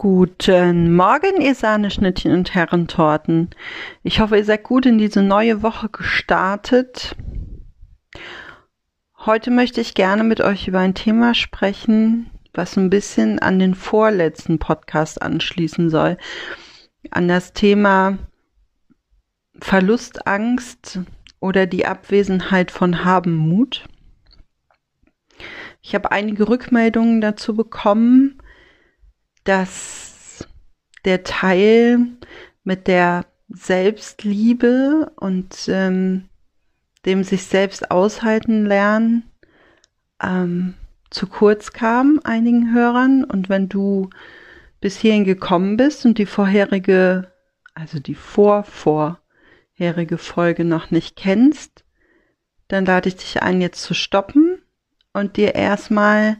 Guten Morgen, ihr Sahneschnittchen und Herrentorten. Ich hoffe, ihr seid gut in diese neue Woche gestartet. Heute möchte ich gerne mit euch über ein Thema sprechen, was ein bisschen an den vorletzten Podcast anschließen soll. An das Thema Verlustangst oder die Abwesenheit von Habenmut. Ich habe einige Rückmeldungen dazu bekommen dass der Teil mit der Selbstliebe und ähm, dem sich selbst aushalten lernen ähm, zu kurz kam einigen Hörern. Und wenn du bis hierhin gekommen bist und die vorherige, also die vorvorherige Folge noch nicht kennst, dann lade ich dich ein, jetzt zu stoppen und dir erstmal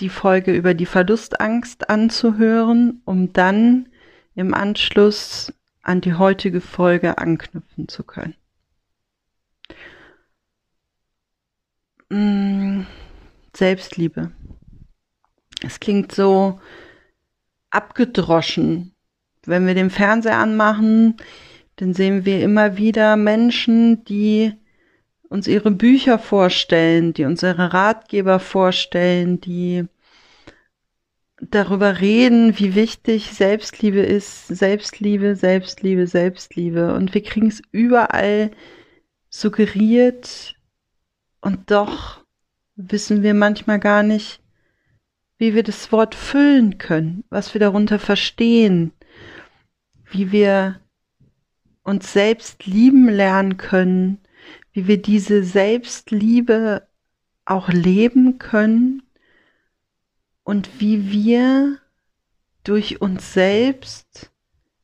die Folge über die Verlustangst anzuhören, um dann im Anschluss an die heutige Folge anknüpfen zu können. Mm, Selbstliebe. Es klingt so abgedroschen. Wenn wir den Fernseher anmachen, dann sehen wir immer wieder Menschen, die uns ihre Bücher vorstellen, die uns ihre Ratgeber vorstellen, die darüber reden, wie wichtig Selbstliebe ist, Selbstliebe, Selbstliebe, Selbstliebe. Und wir kriegen es überall suggeriert und doch wissen wir manchmal gar nicht, wie wir das Wort füllen können, was wir darunter verstehen, wie wir uns selbst lieben lernen können, wie wir diese Selbstliebe auch leben können und wie wir durch uns selbst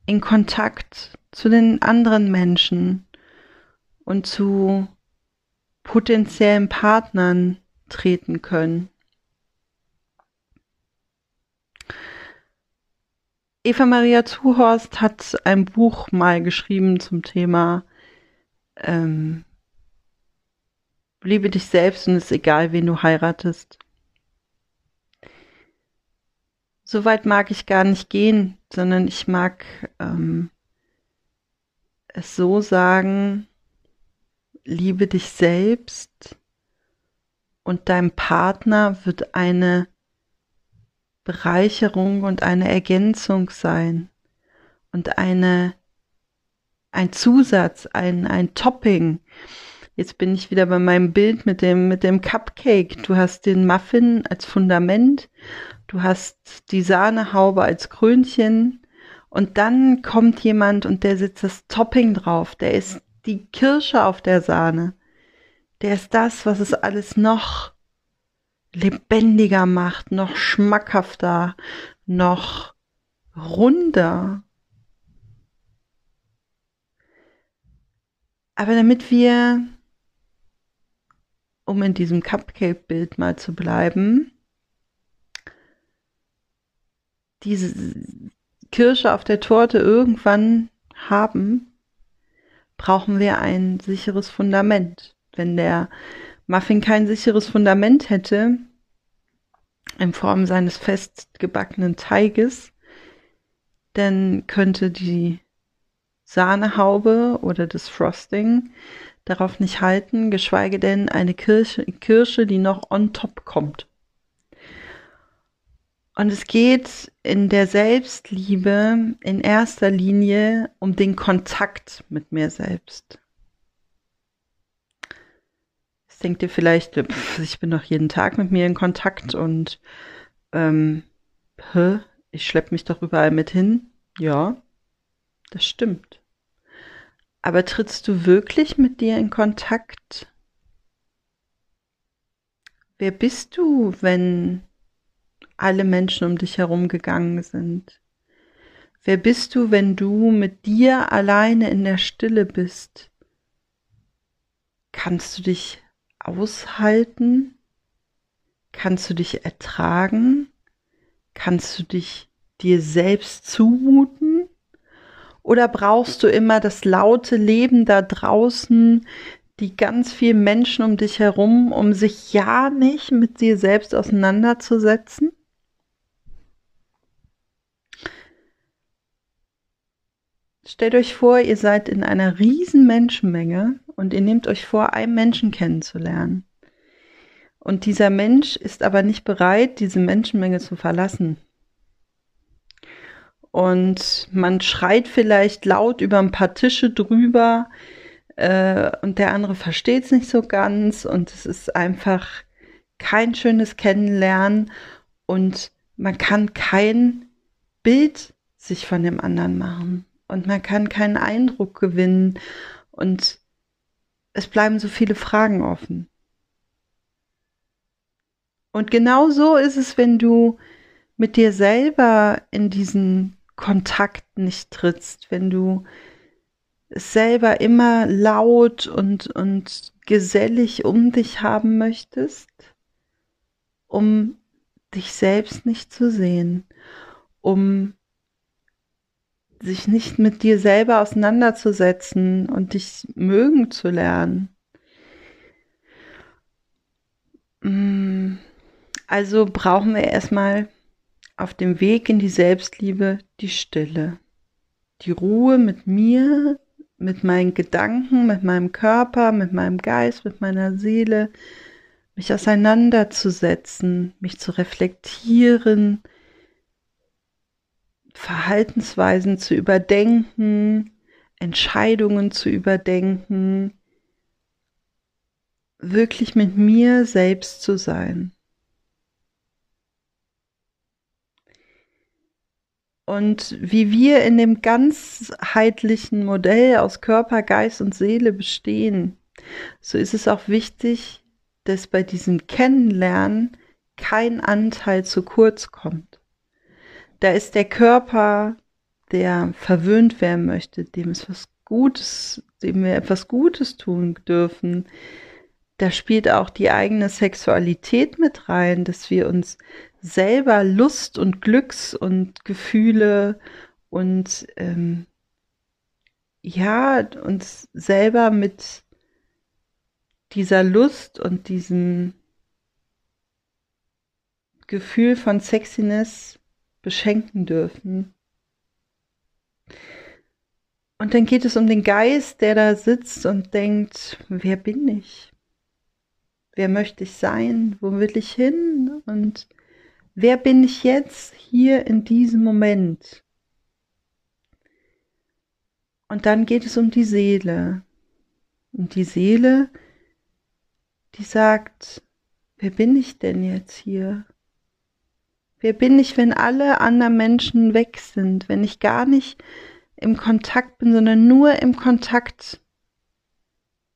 in Kontakt zu den anderen Menschen und zu potenziellen Partnern treten können. Eva Maria Zuhorst hat ein Buch mal geschrieben zum Thema ähm, Liebe dich selbst und es ist egal, wen du heiratest. so weit mag ich gar nicht gehen, sondern ich mag ähm, es so sagen, liebe dich selbst und dein Partner wird eine Bereicherung und eine Ergänzung sein und eine ein Zusatz, ein, ein Topping. Jetzt bin ich wieder bei meinem Bild mit dem, mit dem Cupcake. Du hast den Muffin als Fundament du hast die Sahnehaube als Krönchen und dann kommt jemand und der setzt das Topping drauf, der ist die Kirsche auf der Sahne, der ist das, was es alles noch lebendiger macht, noch schmackhafter, noch runder. Aber damit wir, um in diesem Cupcake-Bild mal zu bleiben, diese Kirsche auf der Torte irgendwann haben, brauchen wir ein sicheres Fundament. Wenn der Muffin kein sicheres Fundament hätte, in Form seines festgebackenen Teiges, dann könnte die Sahnehaube oder das Frosting darauf nicht halten, geschweige denn eine Kirsche, Kirsche die noch on top kommt. Und es geht in der Selbstliebe in erster Linie um den Kontakt mit mir selbst. Jetzt denkt ihr vielleicht, ich bin doch jeden Tag mit mir in Kontakt und ähm, ich schleppe mich doch überall mit hin. Ja, das stimmt. Aber trittst du wirklich mit dir in Kontakt? Wer bist du, wenn alle Menschen um dich herum gegangen sind? Wer bist du, wenn du mit dir alleine in der Stille bist? Kannst du dich aushalten? Kannst du dich ertragen? Kannst du dich dir selbst zumuten? Oder brauchst du immer das laute Leben da draußen, die ganz vielen Menschen um dich herum, um sich ja nicht mit dir selbst auseinanderzusetzen? Stellt euch vor, ihr seid in einer riesen Menschenmenge und ihr nehmt euch vor, einen Menschen kennenzulernen. Und dieser Mensch ist aber nicht bereit, diese Menschenmenge zu verlassen. Und man schreit vielleicht laut über ein paar Tische drüber äh, und der andere versteht es nicht so ganz. Und es ist einfach kein schönes Kennenlernen. Und man kann kein Bild sich von dem anderen machen. Und man kann keinen Eindruck gewinnen. Und es bleiben so viele Fragen offen. Und genau so ist es, wenn du mit dir selber in diesen Kontakt nicht trittst, wenn du selber immer laut und, und gesellig um dich haben möchtest, um dich selbst nicht zu sehen, um sich nicht mit dir selber auseinanderzusetzen und dich mögen zu lernen. Mm, also brauchen wir erstmal auf dem Weg in die Selbstliebe die Stille, die Ruhe mit mir, mit meinen Gedanken, mit meinem Körper, mit meinem Geist, mit meiner Seele, mich auseinanderzusetzen, mich zu reflektieren, Verhaltensweisen zu überdenken, Entscheidungen zu überdenken, wirklich mit mir selbst zu sein. Und wie wir in dem ganzheitlichen Modell aus Körper, Geist und Seele bestehen, so ist es auch wichtig, dass bei diesem Kennenlernen kein Anteil zu kurz kommt. Da ist der Körper, der verwöhnt werden möchte, dem es was Gutes, dem wir etwas Gutes tun dürfen. Da spielt auch die eigene Sexualität mit rein, dass wir uns selber Lust und Glücks und Gefühle und ähm, ja, uns selber mit dieser Lust und diesem Gefühl von Sexiness beschenken dürfen. Und dann geht es um den Geist, der da sitzt und denkt, wer bin ich? Wer möchte ich sein? Wo will ich hin? Und wer bin ich jetzt hier in diesem Moment? Und dann geht es um die Seele. Und die Seele, die sagt, wer bin ich denn jetzt hier? Wer bin ich, wenn alle anderen Menschen weg sind, wenn ich gar nicht im Kontakt bin, sondern nur im Kontakt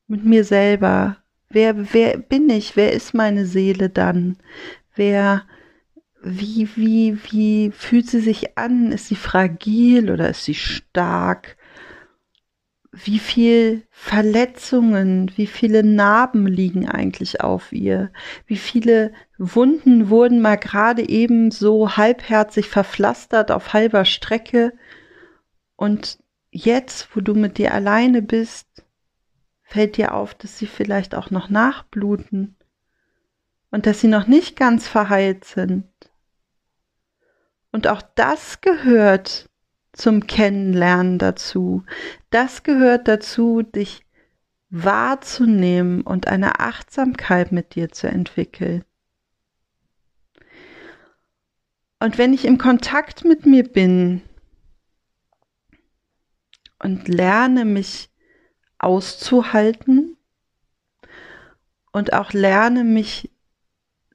mit mir selber? Wer, wer bin ich? Wer ist meine Seele dann? Wer, wie, wie, wie fühlt sie sich an? Ist sie fragil oder ist sie stark? wie viel Verletzungen, wie viele Narben liegen eigentlich auf ihr, wie viele Wunden wurden mal gerade eben so halbherzig verpflastert auf halber Strecke und jetzt, wo du mit dir alleine bist, fällt dir auf, dass sie vielleicht auch noch nachbluten und dass sie noch nicht ganz verheilt sind. Und auch das gehört zum Kennenlernen dazu. Das gehört dazu, dich wahrzunehmen und eine Achtsamkeit mit dir zu entwickeln. Und wenn ich im Kontakt mit mir bin und lerne mich auszuhalten und auch lerne mich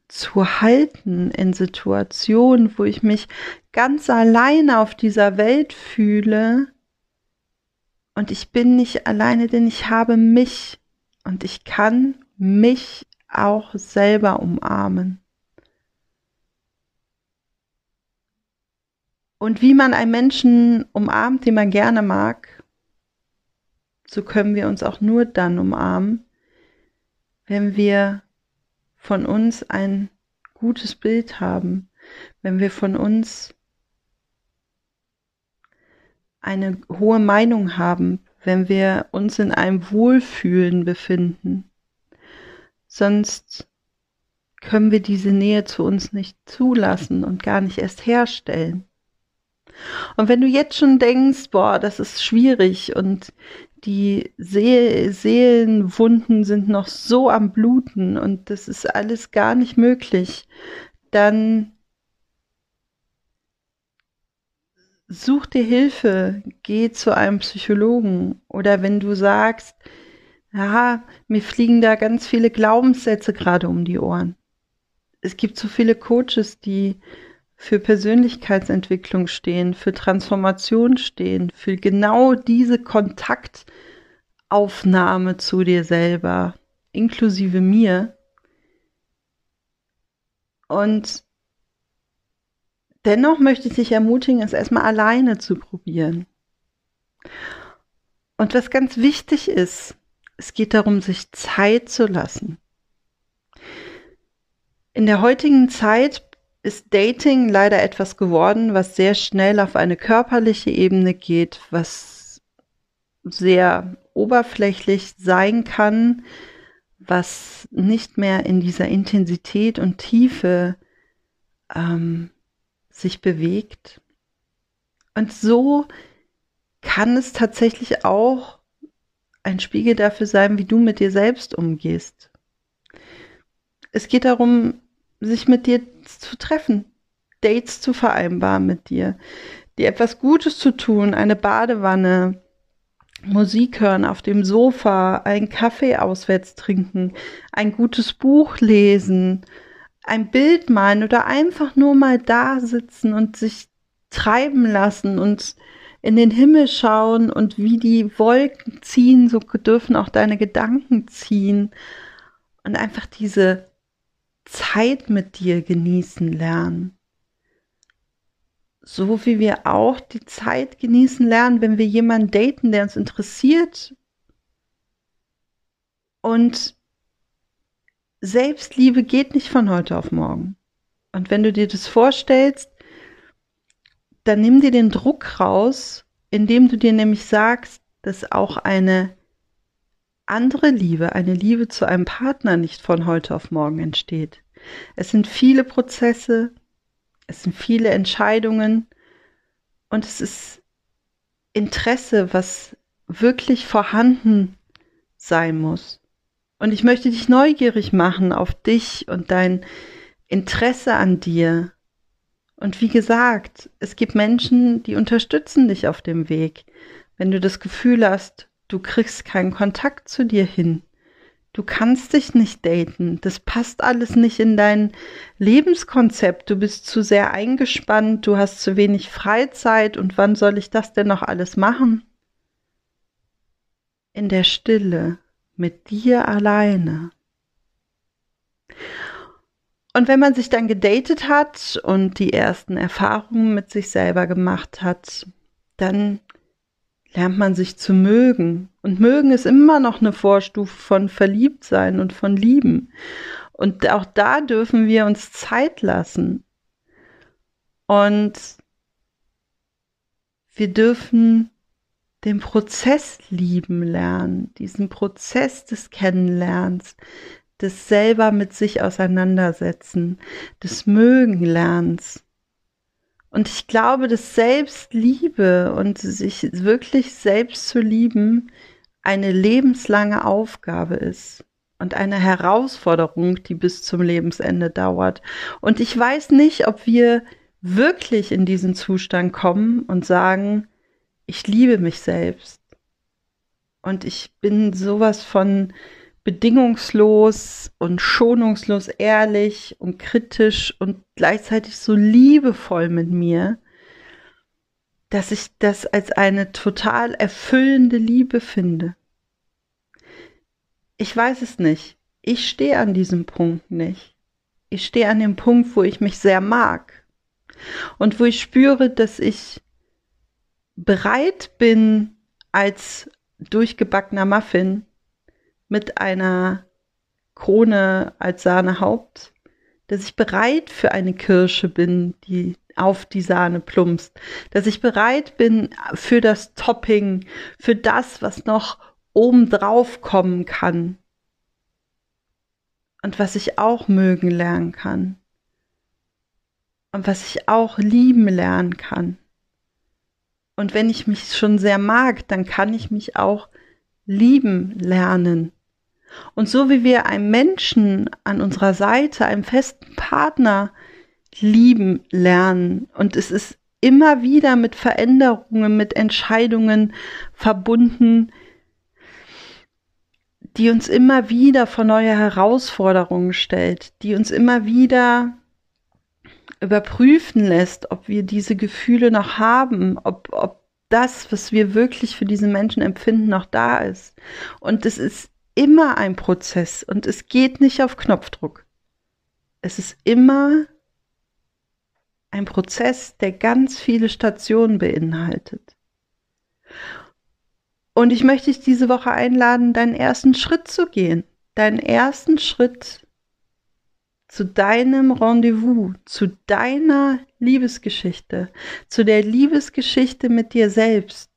zu halten in Situationen, wo ich mich ganz alleine auf dieser Welt fühle. Und ich bin nicht alleine, denn ich habe mich und ich kann mich auch selber umarmen. Und wie man einen Menschen umarmt, den man gerne mag, so können wir uns auch nur dann umarmen, wenn wir von uns ein gutes Bild haben, wenn wir von uns eine hohe Meinung haben, wenn wir uns in einem Wohlfühlen befinden. Sonst können wir diese Nähe zu uns nicht zulassen und gar nicht erst herstellen. Und wenn du jetzt schon denkst, boah, das ist schwierig und die See Seelenwunden sind noch so am Bluten und das ist alles gar nicht möglich, dann such dir Hilfe, geh zu einem Psychologen oder wenn du sagst, ja, mir fliegen da ganz viele Glaubenssätze gerade um die Ohren. Es gibt so viele Coaches, die für Persönlichkeitsentwicklung stehen, für Transformation stehen, für genau diese Kontaktaufnahme zu dir selber, inklusive mir. Und dennoch möchte ich dich ermutigen, es erstmal alleine zu probieren. Und was ganz wichtig ist, es geht darum, sich Zeit zu lassen. In der heutigen Zeit ist Dating leider etwas geworden, was sehr schnell auf eine körperliche Ebene geht, was sehr oberflächlich sein kann, was nicht mehr in dieser Intensität und Tiefe ähm, sich bewegt. Und so kann es tatsächlich auch ein Spiegel dafür sein, wie du mit dir selbst umgehst. Es geht darum, sich mit dir zu treffen, Dates zu vereinbaren mit dir, dir etwas Gutes zu tun, eine Badewanne, Musik hören auf dem Sofa, einen Kaffee auswärts trinken, ein gutes Buch lesen, ein Bild malen oder einfach nur mal da sitzen und sich treiben lassen und in den Himmel schauen und wie die Wolken ziehen, so dürfen auch deine Gedanken ziehen. Und einfach diese Zeit mit dir genießen lernen. So wie wir auch die Zeit genießen lernen, wenn wir jemanden daten, der uns interessiert. Und Selbstliebe geht nicht von heute auf morgen. Und wenn du dir das vorstellst, dann nimm dir den Druck raus, indem du dir nämlich sagst, dass auch eine andere Liebe, eine Liebe zu einem Partner nicht von heute auf morgen entsteht. Es sind viele Prozesse, es sind viele Entscheidungen und es ist Interesse, was wirklich vorhanden sein muss. Und ich möchte dich neugierig machen auf dich und dein Interesse an dir. Und wie gesagt, es gibt Menschen, die unterstützen dich auf dem Weg. Wenn du das Gefühl hast, Du kriegst keinen Kontakt zu dir hin. Du kannst dich nicht daten. Das passt alles nicht in dein Lebenskonzept. Du bist zu sehr eingespannt. Du hast zu wenig Freizeit. Und wann soll ich das denn noch alles machen? In der Stille, mit dir alleine. Und wenn man sich dann gedatet hat und die ersten Erfahrungen mit sich selber gemacht hat, dann lernt man sich zu mögen. Und mögen ist immer noch eine Vorstufe von verliebt sein und von lieben. Und auch da dürfen wir uns Zeit lassen. Und wir dürfen den Prozess lieben lernen, diesen Prozess des Kennenlernens, des selber mit sich auseinandersetzen, des Mögenlernens. Und ich glaube, dass Selbstliebe und sich wirklich selbst zu lieben eine lebenslange Aufgabe ist und eine Herausforderung, die bis zum Lebensende dauert. Und ich weiß nicht, ob wir wirklich in diesen Zustand kommen und sagen, ich liebe mich selbst. Und ich bin sowas von bedingungslos und schonungslos ehrlich und kritisch und gleichzeitig so liebevoll mit mir, dass ich das als eine total erfüllende Liebe finde. Ich weiß es nicht. Ich stehe an diesem Punkt nicht. Ich stehe an dem Punkt, wo ich mich sehr mag und wo ich spüre, dass ich bereit bin, als durchgebackener Muffin mit einer Krone als Sahnehaupt, dass ich bereit für eine Kirsche bin, die auf die Sahne plumpst, dass ich bereit bin für das Topping, für das, was noch oben drauf kommen kann. Und was ich auch mögen lernen kann. Und was ich auch lieben lernen kann. Und wenn ich mich schon sehr mag, dann kann ich mich auch lieben lernen. Und so wie wir einen Menschen an unserer Seite, einen festen Partner lieben lernen, und es ist immer wieder mit Veränderungen, mit Entscheidungen verbunden, die uns immer wieder vor neue Herausforderungen stellt, die uns immer wieder überprüfen lässt, ob wir diese Gefühle noch haben, ob, ob das, was wir wirklich für diese Menschen empfinden, noch da ist. Und es ist immer ein Prozess und es geht nicht auf Knopfdruck. Es ist immer ein Prozess, der ganz viele Stationen beinhaltet. Und ich möchte dich diese Woche einladen, deinen ersten Schritt zu gehen, deinen ersten Schritt zu deinem Rendezvous, zu deiner Liebesgeschichte, zu der Liebesgeschichte mit dir selbst.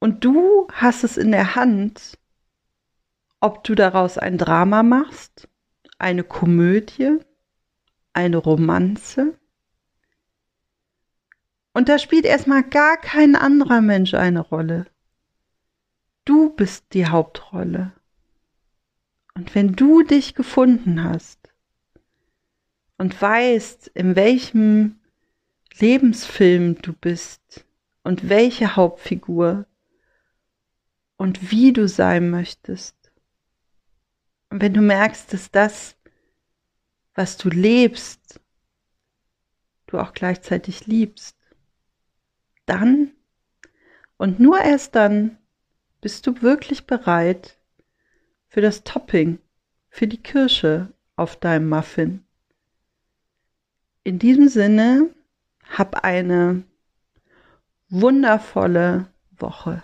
Und du hast es in der Hand, ob du daraus ein Drama machst, eine Komödie, eine Romanze. Und da spielt erstmal gar kein anderer Mensch eine Rolle. Du bist die Hauptrolle. Und wenn du dich gefunden hast und weißt, in welchem Lebensfilm du bist und welche Hauptfigur und wie du sein möchtest, und wenn du merkst, dass das, was du lebst, du auch gleichzeitig liebst, dann und nur erst dann bist du wirklich bereit, für das Topping, für die Kirsche auf deinem Muffin. In diesem Sinne, hab eine wundervolle Woche.